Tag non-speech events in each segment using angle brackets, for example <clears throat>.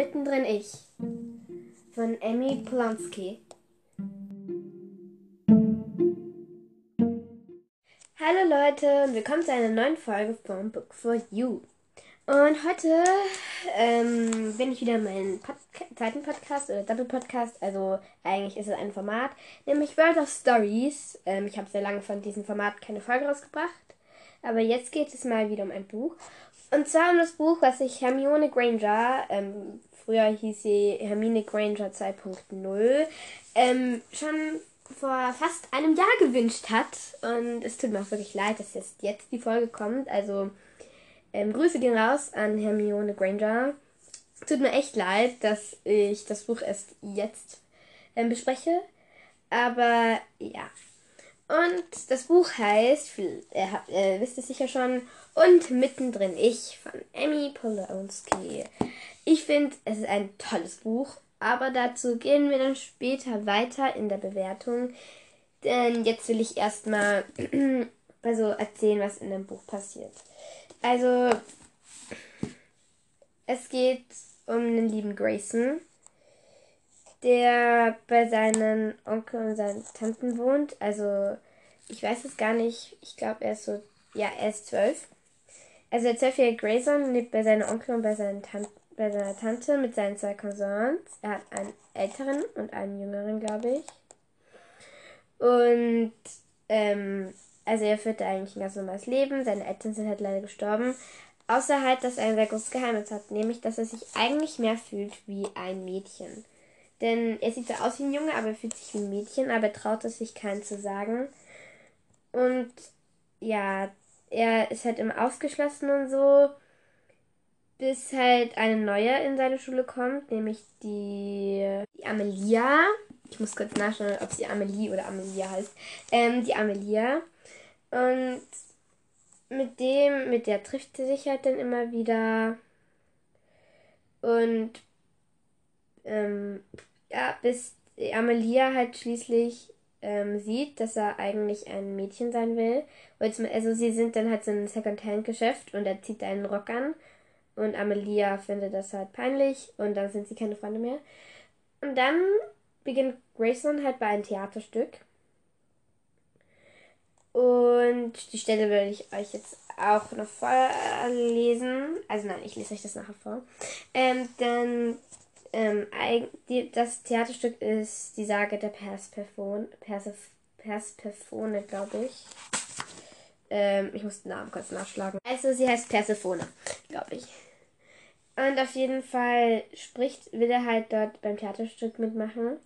mittendrin ich von Emmy Polanski. Hallo Leute und willkommen zu einer neuen Folge von Book for You. Und heute ähm, bin ich wieder in meinem Podca zweiten Podcast oder Double Podcast. Also eigentlich ist es ein Format, nämlich World of Stories. Ähm, ich habe sehr lange von diesem Format keine Folge rausgebracht. Aber jetzt geht es mal wieder um ein Buch. Und zwar um das Buch, was sich Hermione Granger, ähm, früher hieß sie Hermine Granger 2.0, ähm, schon vor fast einem Jahr gewünscht hat. Und es tut mir auch wirklich leid, dass jetzt, jetzt die Folge kommt. Also ähm, Grüße gehen raus an Hermione Granger. Tut mir echt leid, dass ich das Buch erst jetzt ähm, bespreche. Aber ja. Und das Buch heißt, ihr, habt, ihr wisst es sicher schon, und mittendrin ich von Emmy Polonsky. Ich finde, es ist ein tolles Buch, aber dazu gehen wir dann später weiter in der Bewertung. Denn jetzt will ich erstmal <clears throat> also erzählen, was in dem Buch passiert. Also, es geht um den lieben Grayson, der bei seinen Onkel und seinen Tanten wohnt. Also, ich weiß es gar nicht. Ich glaube, er ist so, ja, er ist zwölf. Also, der zwölfjährige Grayson lebt bei seinen Onkel und bei, Tan bei seiner Tante mit seinen zwei Cousins. Er hat einen älteren und einen jüngeren, glaube ich. Und, ähm, also er führte eigentlich ein ganz normales Leben. Seine Eltern sind halt leider gestorben. Außer halt, dass er ein sehr großes Geheimnis hat, nämlich, dass er sich eigentlich mehr fühlt wie ein Mädchen. Denn er sieht so aus wie ein Junge, aber er fühlt sich wie ein Mädchen, aber er traut es sich keinen zu sagen. Und ja, er ist halt immer ausgeschlossen und so, bis halt eine neue in seine Schule kommt, nämlich die, die Amelia. Ich muss kurz nachschauen, ob sie Amelie oder Amelia heißt. Ähm, die Amelia. Und mit dem, mit der trifft sie sich halt dann immer wieder. Und ähm, ja, bis Amelia halt schließlich ähm, sieht, dass er eigentlich ein Mädchen sein will. Also sie sind dann halt so ein Secondhand-Geschäft und er zieht einen Rock an. Und Amelia findet das halt peinlich und dann sind sie keine Freunde mehr. Und dann beginnt Grayson halt bei einem Theaterstück. Und die Stelle würde ich euch jetzt auch noch vorlesen. Also nein, ich lese euch das nachher vor. Ähm, denn ähm, das Theaterstück ist die Sage der Perspephone, Persef, Perspephone, glaube ich. Ähm, ich muss den Namen kurz nachschlagen. Also sie heißt Persephone, glaube ich. Und auf jeden Fall spricht, will er halt dort beim Theaterstück mitmachen.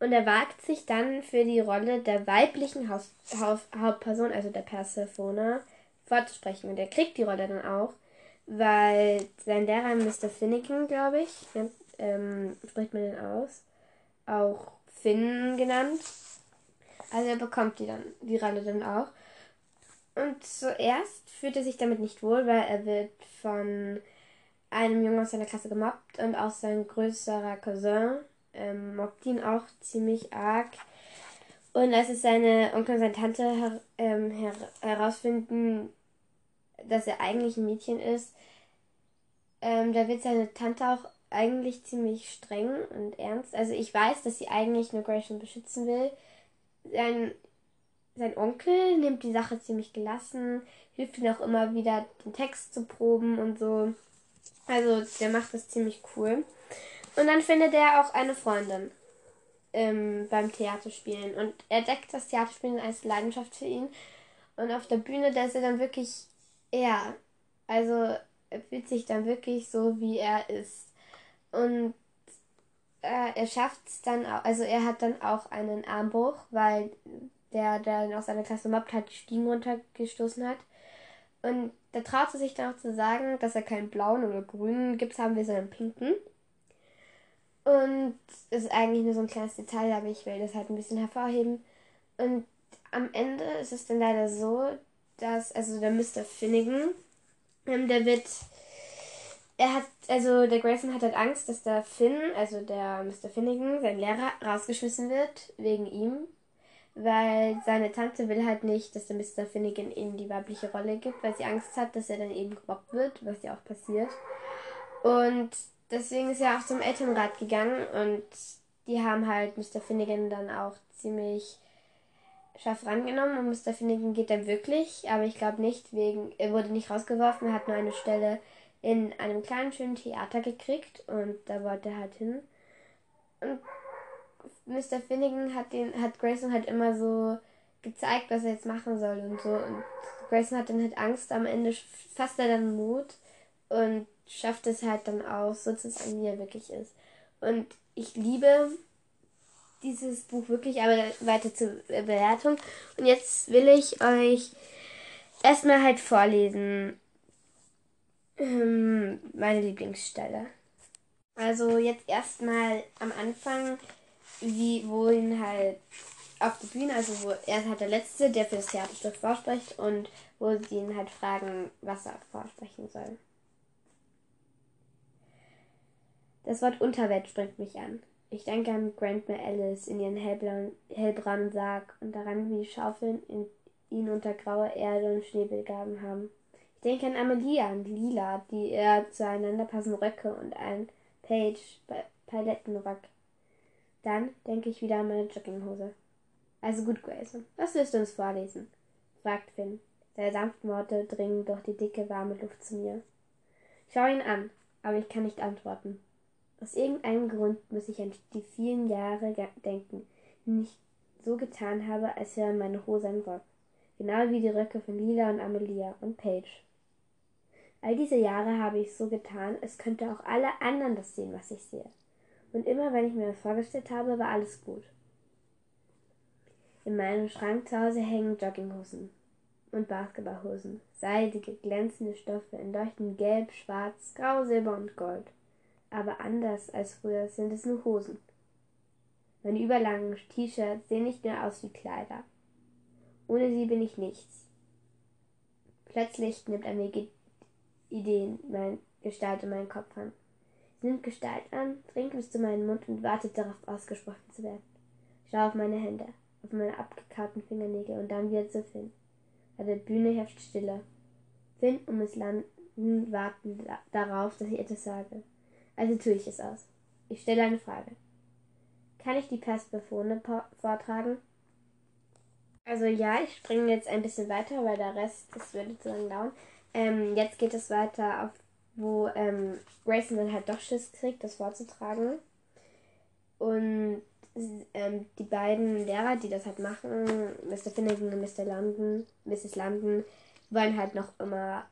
Und er wagt sich dann für die Rolle der weiblichen Haus, Haus, Hauptperson, also der Persephone, vorzusprechen. Und er kriegt die Rolle dann auch, weil sein Lehrer Mr. Finnegan, glaube ich, ähm, spricht man den aus, auch Finn genannt. Also er bekommt die dann, die Rolle dann auch. Und zuerst fühlt er sich damit nicht wohl, weil er wird von einem Jungen aus seiner Klasse gemobbt und auch sein größerer Cousin ähm, mobbt ihn auch ziemlich arg. Und als es seine Onkel und seine Tante her ähm, her herausfinden, dass er eigentlich ein Mädchen ist, ähm, da wird seine Tante auch eigentlich ziemlich streng und ernst. Also ich weiß, dass sie eigentlich nur Grayson beschützen will. Sein, sein Onkel nimmt die Sache ziemlich gelassen, hilft ihm auch immer wieder, den Text zu proben und so. Also der macht das ziemlich cool. Und dann findet er auch eine Freundin ähm, beim Theaterspielen. Und er deckt das Theaterspielen als Leidenschaft für ihn. Und auf der Bühne, da ist er dann wirklich er. Also er fühlt sich dann wirklich so, wie er ist. Und äh, er schafft es dann auch, also er hat dann auch einen Armbruch, weil der, der aus seiner Klasse mobbt, hat die Stiegen runtergestoßen hat. Und da traut er sich dann auch zu sagen, dass er keinen blauen oder grünen Gips haben will, sondern pinken. Und ist eigentlich nur so ein kleines Detail, aber ich will das halt ein bisschen hervorheben. Und am Ende ist es dann leider so, dass, also der Mr. Finnegan, ähm, der wird, er hat, also der Grayson hat halt Angst, dass der Finn, also der Mr. Finnegan, sein Lehrer, rausgeschmissen wird, wegen ihm. Weil seine Tante will halt nicht, dass der Mr. Finnegan ihm die weibliche Rolle gibt, weil sie Angst hat, dass er dann eben gemobbt wird, was ja auch passiert. Und deswegen ist er auch zum Elternrat gegangen und die haben halt Mr. Finnegan dann auch ziemlich scharf rangenommen und Mr. Finnegan geht dann wirklich, aber ich glaube nicht, wegen, er wurde nicht rausgeworfen, er hat nur eine Stelle in einem kleinen schönen Theater gekriegt und da wollte er halt hin. Und Mr. Finnegan hat den, hat Grayson halt immer so gezeigt, was er jetzt machen soll und so. Und Grayson hat dann halt Angst, am Ende fasst er dann Mut und schafft es halt dann auch, so zu sein, wie er wirklich ist. Und ich liebe dieses Buch wirklich, aber weiter zur Bewertung. Und jetzt will ich euch erstmal halt vorlesen. Ähm, meine Lieblingsstelle. Also jetzt erstmal am Anfang, wie wo ihn halt auf der Bühne, also wo er halt der Letzte, der für das Theaterstück vorspricht und wo sie ihn halt fragen, was er vorsprechen soll. Das Wort Unterwelt springt mich an. Ich denke an Grandma Alice in ihren hellbraunen Sarg und daran, wie die Schaufeln in, ihn unter grauer Erde und Schnee begraben haben. Ich denke an Amelia und Lila, die eher zueinander passenden Röcke und ein Page Palettenrock. Dann denke ich wieder an meine Jogginghose. Also gut, Grayson, was willst du uns vorlesen? fragt Finn. Seine sanften Worte dringen durch die dicke, warme Luft zu mir. Ich schaue ihn an, aber ich kann nicht antworten. Aus irgendeinem Grund muss ich an die vielen Jahre denken, die ich so getan habe, als wären meine Hose ein Rock. Genau wie die Röcke von Lila und Amelia und Paige. All diese Jahre habe ich so getan, es könnte auch alle anderen das sehen, was ich sehe. Und immer wenn ich mir das vorgestellt habe, war alles gut. In meinem Schrank zu Hause hängen Jogginghosen und Basketballhosen, seidige, glänzende Stoffe in leuchtend Gelb, Schwarz, Grau, Silber und Gold aber anders als früher sind es nur Hosen. Meine überlangen T-Shirts sehen nicht mehr aus wie Kleider. Ohne sie bin ich nichts. Plötzlich nimmt eine Idee mein Gestalt in meinen Kopf an. Sie nimmt Gestalt an, dringt bis zu meinem Mund und wartet darauf, ausgesprochen zu werden. Ich schaue auf meine Hände, auf meine abgekauten Fingernägel und dann wieder zu Finn. Bei der Bühne herrscht Stille. Finn und Miss Landen warten darauf, dass ich etwas sage. Also tue ich es aus. Ich stelle eine Frage. Kann ich die Pestbefohne vortragen? Also ja, ich springe jetzt ein bisschen weiter, weil der Rest, das würde zu lange dauern. Ähm, jetzt geht es weiter auf, wo ähm, Grayson dann halt doch Schiss kriegt, das vorzutragen. Und ähm, die beiden Lehrer, die das halt machen, Mr. Finnegan und Mr. London, Mrs. London, wollen halt noch immer,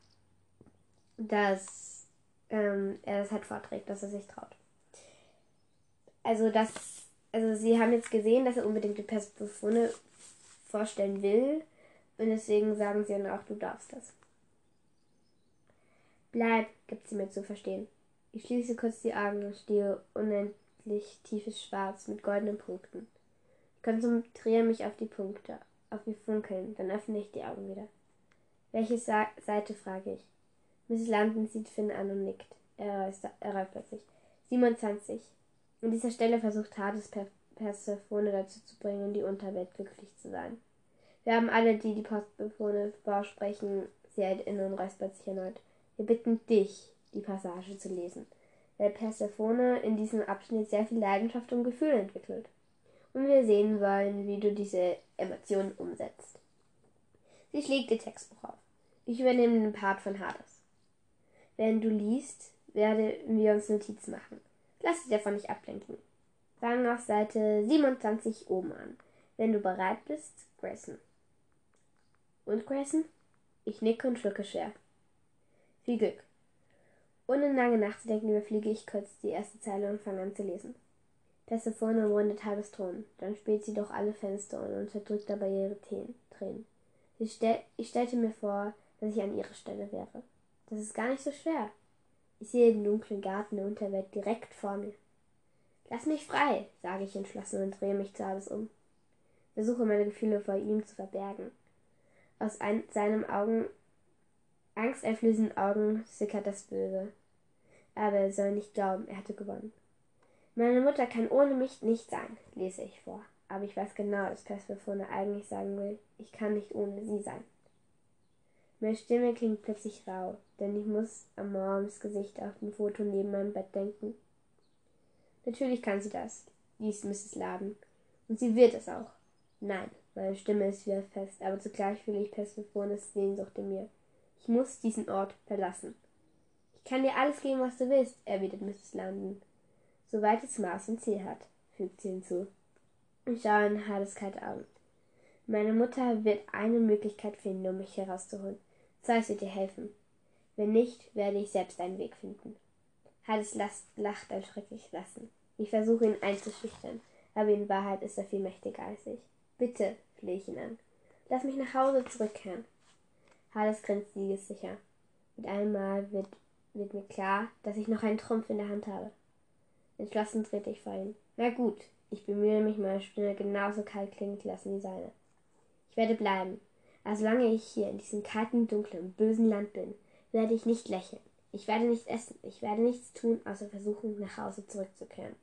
dass ähm, er das halt vorträgt, dass er sich traut. Also das, also sie haben jetzt gesehen, dass er unbedingt die Pestbefunde vorstellen will und deswegen sagen sie dann auch, du darfst das. Bleib, gibt sie mir zu verstehen. Ich schließe kurz die Augen und stehe unendlich tiefes Schwarz mit goldenen Punkten. Ich konzentriere mich auf die Punkte, auf ihr Funkeln, dann öffne ich die Augen wieder. Welche Sa Seite, frage ich. Mrs. London sieht Finn an und nickt. Er erreicht sich. 27. An dieser Stelle versucht Hades per Persephone dazu zu bringen, in die Unterwelt glücklich zu sein. Wir haben alle, die die Postbefohne vorsprechen, sie hält inne und räuspert sich erneut. Wir bitten dich, die Passage zu lesen, weil Persephone in diesem Abschnitt sehr viel Leidenschaft und Gefühl entwickelt. Und wir sehen wollen, wie du diese Emotionen umsetzt. Sie schlägt ihr Textbuch auf. Ich übernehme den Part von Hades. Wenn du liest, werden wir uns Notizen machen. Lass dich davon nicht ablenken. Fang auf Seite 27 oben an. Wenn du bereit bist, Grayson. Und Grayson? Ich nicke und schlucke schwer. Viel Glück. Ohne lange nachzudenken, überfliege ich kurz die erste Zeile und fange an zu lesen. Persephone umrundet halbes Thron, dann spielt sie durch alle Fenster und unterdrückt dabei ihre Tränen. Ich, stell, ich stellte mir vor, dass ich an ihrer Stelle wäre. Das ist gar nicht so schwer. Ich sehe den dunklen Garten der Unterwelt direkt vor mir. Lass mich frei, sage ich entschlossen und drehe mich zu alles um. Versuche meine Gefühle vor ihm zu verbergen. Aus ein, seinem Augen, angsteinflößenden Augen sickert das Böse. Aber er soll nicht glauben, er hatte gewonnen. Meine Mutter kann ohne mich nicht sein, lese ich vor. Aber ich weiß genau, dass Persephone eigentlich sagen will, ich kann nicht ohne sie sein. Meine Stimme klingt plötzlich rau, denn ich muss an Moms Gesicht auf dem Foto neben meinem Bett denken. Natürlich kann sie das, liest Mrs. Laden. Und sie wird es auch. Nein, meine Stimme ist wieder fest, aber zugleich fühle ich Persephones Sehnsucht in mir. Ich muss diesen Ort verlassen. Ich kann dir alles geben, was du willst, erwidert Mrs. London. Soweit es Maß und Ziel hat, fügt sie hinzu. Ich schaue in Hades kalte Augen. Meine Mutter wird eine Möglichkeit finden, um mich herauszuholen. Zeus wird dir helfen. Wenn nicht, werde ich selbst einen Weg finden. Hades lacht ein schrecklich Lassen. Ich versuche ihn einzuschüchtern, aber in Wahrheit ist er viel mächtiger als ich. Bitte, flehe ich ihn an. Lass mich nach Hause zurückkehren. Hades grinst siegessicher. Mit einem Mal wird, wird mir klar, dass ich noch einen Trumpf in der Hand habe. Entschlossen trete ich vor ihn. Na gut, ich bemühe mich, meine Stimme genauso kalt klingen zu lassen wie seine. Ich werde bleiben. Aber solange ich hier in diesem kalten, dunklen, bösen Land bin, werde ich nicht lächeln. Ich werde nichts essen. Ich werde nichts tun, außer versuchen, nach Hause zurückzukehren.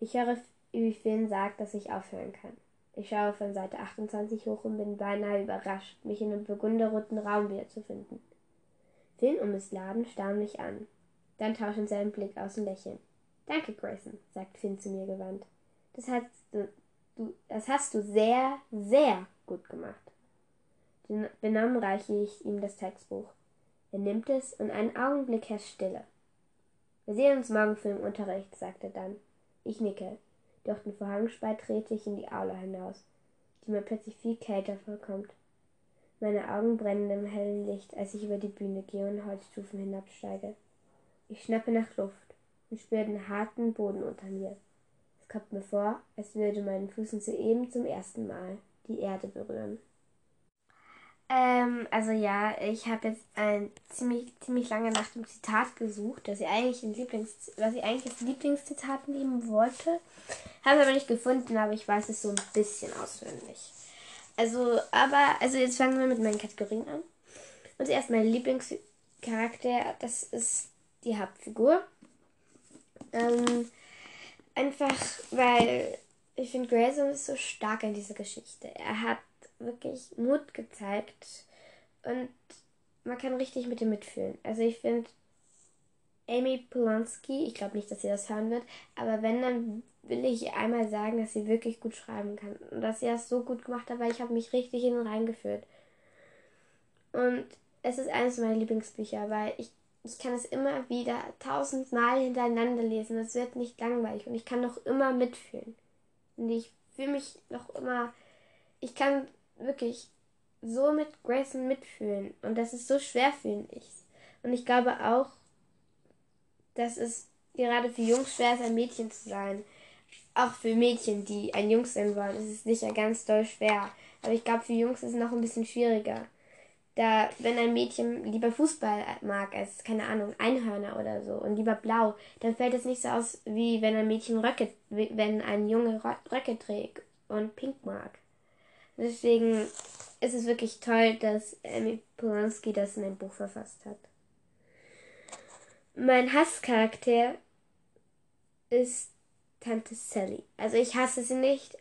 Ich höre, wie Finn sagt, dass ich aufhören kann. Ich schaue von Seite 28 hoch und bin beinahe überrascht, mich in einem burgunderroten Raum wiederzufinden. Finn und Miss Laden starren mich an. Dann tauschen sie einen Blick aus und lächeln. Danke, Grayson, sagt Finn zu mir gewandt. Das hast du, das hast du sehr, sehr gut gemacht. Benommen reiche ich ihm das Textbuch. Er nimmt es und einen Augenblick herrscht Stille. Wir sehen uns morgen für den Unterricht, sagt er dann. Ich nicke. Durch den Vorhangspalt trete ich in die Aula hinaus, die mir plötzlich viel kälter vorkommt. Meine Augen brennen im hellen Licht, als ich über die Bühne gehe und Holzstufen hinabsteige. Ich schnappe nach Luft und spüre den harten Boden unter mir. Es kommt mir vor, als würde meinen Füßen soeben zum ersten Mal die Erde berühren. Ähm, also ja, ich habe jetzt ein ziemlich, ziemlich lange nach dem Zitat gesucht, das ich eigentlich ein Lieblings, was ich eigentlich als Lieblingszitat nehmen wollte. Habe aber nicht gefunden, aber ich weiß es so ein bisschen auswendig. Also, aber, also jetzt fangen wir mit meinen Kategorien an. Und zuerst mein Lieblingscharakter, das ist die Hauptfigur. Ähm, einfach, weil ich finde, Grayson ist so stark in dieser Geschichte. Er hat wirklich Mut gezeigt und man kann richtig mit ihm mitfühlen. Also ich finde Amy Polanski, ich glaube nicht, dass sie das hören wird, aber wenn, dann will ich einmal sagen, dass sie wirklich gut schreiben kann und dass sie das so gut gemacht hat, weil ich habe mich richtig in reingeführt. Und es ist eines meiner Lieblingsbücher, weil ich, ich kann es immer wieder tausendmal hintereinander lesen. Es wird nicht langweilig und ich kann noch immer mitfühlen. Und ich fühle mich noch immer, ich kann wirklich so mit Grayson mitfühlen. Und das ist so schwer, finde ich. Und ich glaube auch, dass es gerade für Jungs schwer ist, ein Mädchen zu sein. Auch für Mädchen, die ein Jungs sein wollen, ist es sicher ganz doll schwer. Aber ich glaube, für Jungs ist es noch ein bisschen schwieriger. Da, wenn ein Mädchen lieber Fußball mag als, keine Ahnung, Einhörner oder so und lieber blau, dann fällt es nicht so aus, wie wenn ein Mädchen Röcke, wenn ein Junge Röcke trägt und pink mag. Deswegen ist es wirklich toll, dass Amy Polanski das in ein Buch verfasst hat. Mein Hasscharakter ist Tante Sally. Also ich hasse sie nicht,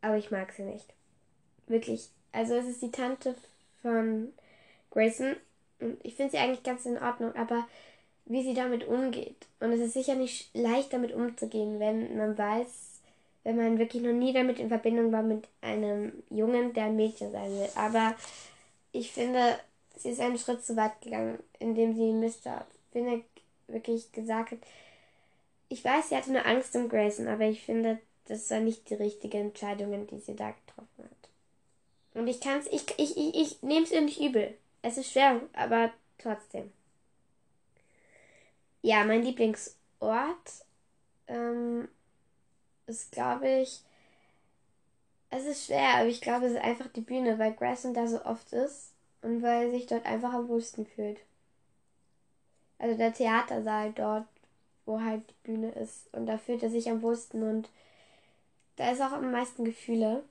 aber ich mag sie nicht. Wirklich. Also es ist die Tante von Grayson und ich finde sie eigentlich ganz in Ordnung, aber wie sie damit umgeht. Und es ist sicher nicht leicht damit umzugehen, wenn man weiß, wenn man wirklich noch nie damit in Verbindung war mit einem Jungen, der ein Mädchen sein will. Aber ich finde, sie ist einen Schritt zu weit gegangen, indem sie Mr. Finnick wirklich gesagt hat, ich weiß, sie hatte nur Angst um Grayson, aber ich finde, das war nicht die richtige Entscheidung, die sie da getroffen hat. Und ich kann's, ich, ich, ich, ich nehme es ihr nicht übel. Es ist schwer, aber trotzdem. Ja, mein Lieblingsort ähm, ist, glaube ich, es ist schwer, aber ich glaube, es ist einfach die Bühne, weil Grayson da so oft ist und weil er sich dort einfach am wohlsten fühlt. Also der Theatersaal dort, wo halt die Bühne ist. Und da fühlt er sich am wohlsten und da ist auch am meisten Gefühle.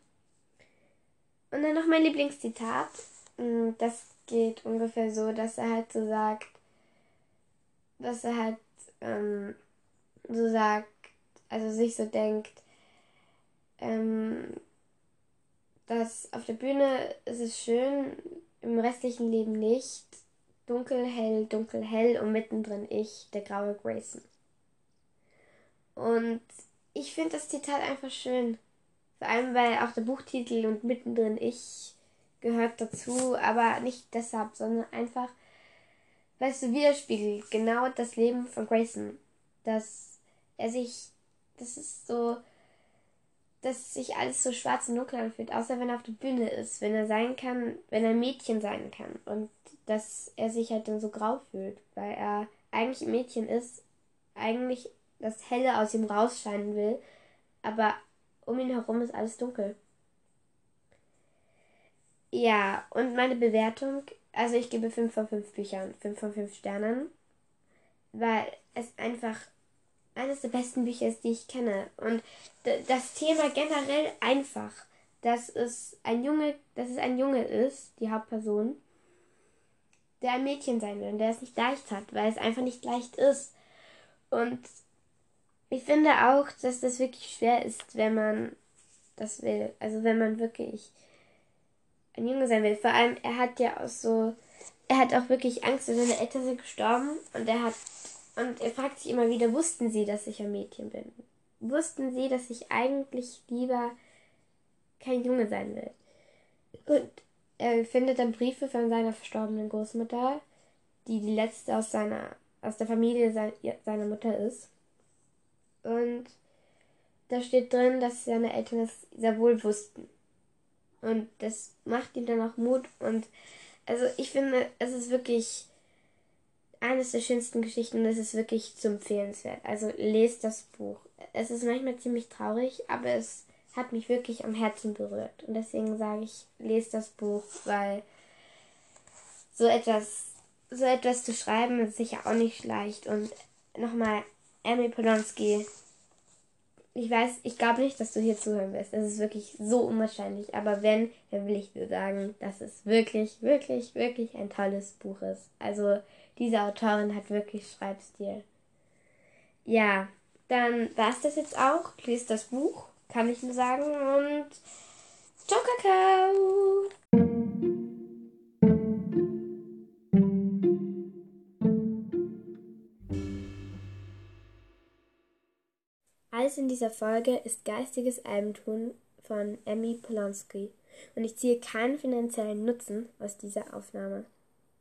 Und dann noch mein Lieblingszitat. Mm, das geht ungefähr so, dass er halt so sagt, dass er halt ähm, so sagt, also sich so denkt, ähm, dass auf der Bühne ist es schön, im restlichen Leben Licht, dunkel, hell, dunkel, hell und mittendrin ich, der graue Grayson. Und ich finde das Zitat einfach schön. Vor allem, weil auch der Buchtitel und mittendrin ich gehört dazu, aber nicht deshalb, sondern einfach, weil es so widerspiegelt genau das Leben von Grayson. Dass er sich, das ist so, dass sich alles so schwarz und dunkel anfühlt, außer wenn er auf der Bühne ist, wenn er sein kann, wenn er ein Mädchen sein kann und dass er sich halt dann so grau fühlt, weil er eigentlich ein Mädchen ist, eigentlich das Helle aus ihm rausscheinen will, aber um ihn herum ist alles dunkel. Ja, und meine Bewertung, also ich gebe 5 von 5 Büchern, 5 von 5 Sternen, weil es einfach eines der besten Bücher ist, die ich kenne. Und das Thema generell einfach, dass es ein Junge, dass es ein Junge ist, die Hauptperson, der ein Mädchen sein will und der es nicht leicht hat, weil es einfach nicht leicht ist. Und ich finde auch, dass das wirklich schwer ist, wenn man das will. Also wenn man wirklich ein Junge sein will. Vor allem, er hat ja auch so, er hat auch wirklich Angst, seine Eltern sind gestorben und er hat, und er fragt sich immer wieder, wussten sie, dass ich ein Mädchen bin? Wussten sie, dass ich eigentlich lieber kein Junge sein will? Und er findet dann Briefe von seiner verstorbenen Großmutter, die die letzte aus seiner, aus der Familie seiner Mutter ist. Und da steht drin, dass seine Eltern es sehr wohl wussten. Und das macht ihm dann auch Mut. Und also ich finde, es ist wirklich eines der schönsten Geschichten und es ist wirklich zu empfehlenswert. Also lest das Buch. Es ist manchmal ziemlich traurig, aber es hat mich wirklich am Herzen berührt. Und deswegen sage ich, lest das Buch, weil so etwas, so etwas zu schreiben ist sicher auch nicht leicht. Und nochmal, Emily Polonsky ich weiß, ich glaube nicht, dass du hier zuhören wirst. Es ist wirklich so unwahrscheinlich. Aber wenn, dann will ich dir sagen, dass es wirklich, wirklich, wirklich ein tolles Buch ist. Also, diese Autorin hat wirklich Schreibstil. Ja, dann war es das jetzt auch. Lies das Buch, kann ich nur sagen. Und ciao, Kakao! Alles in dieser Folge ist geistiges Eigentum von Emmy Polonsky und ich ziehe keinen finanziellen Nutzen aus dieser Aufnahme.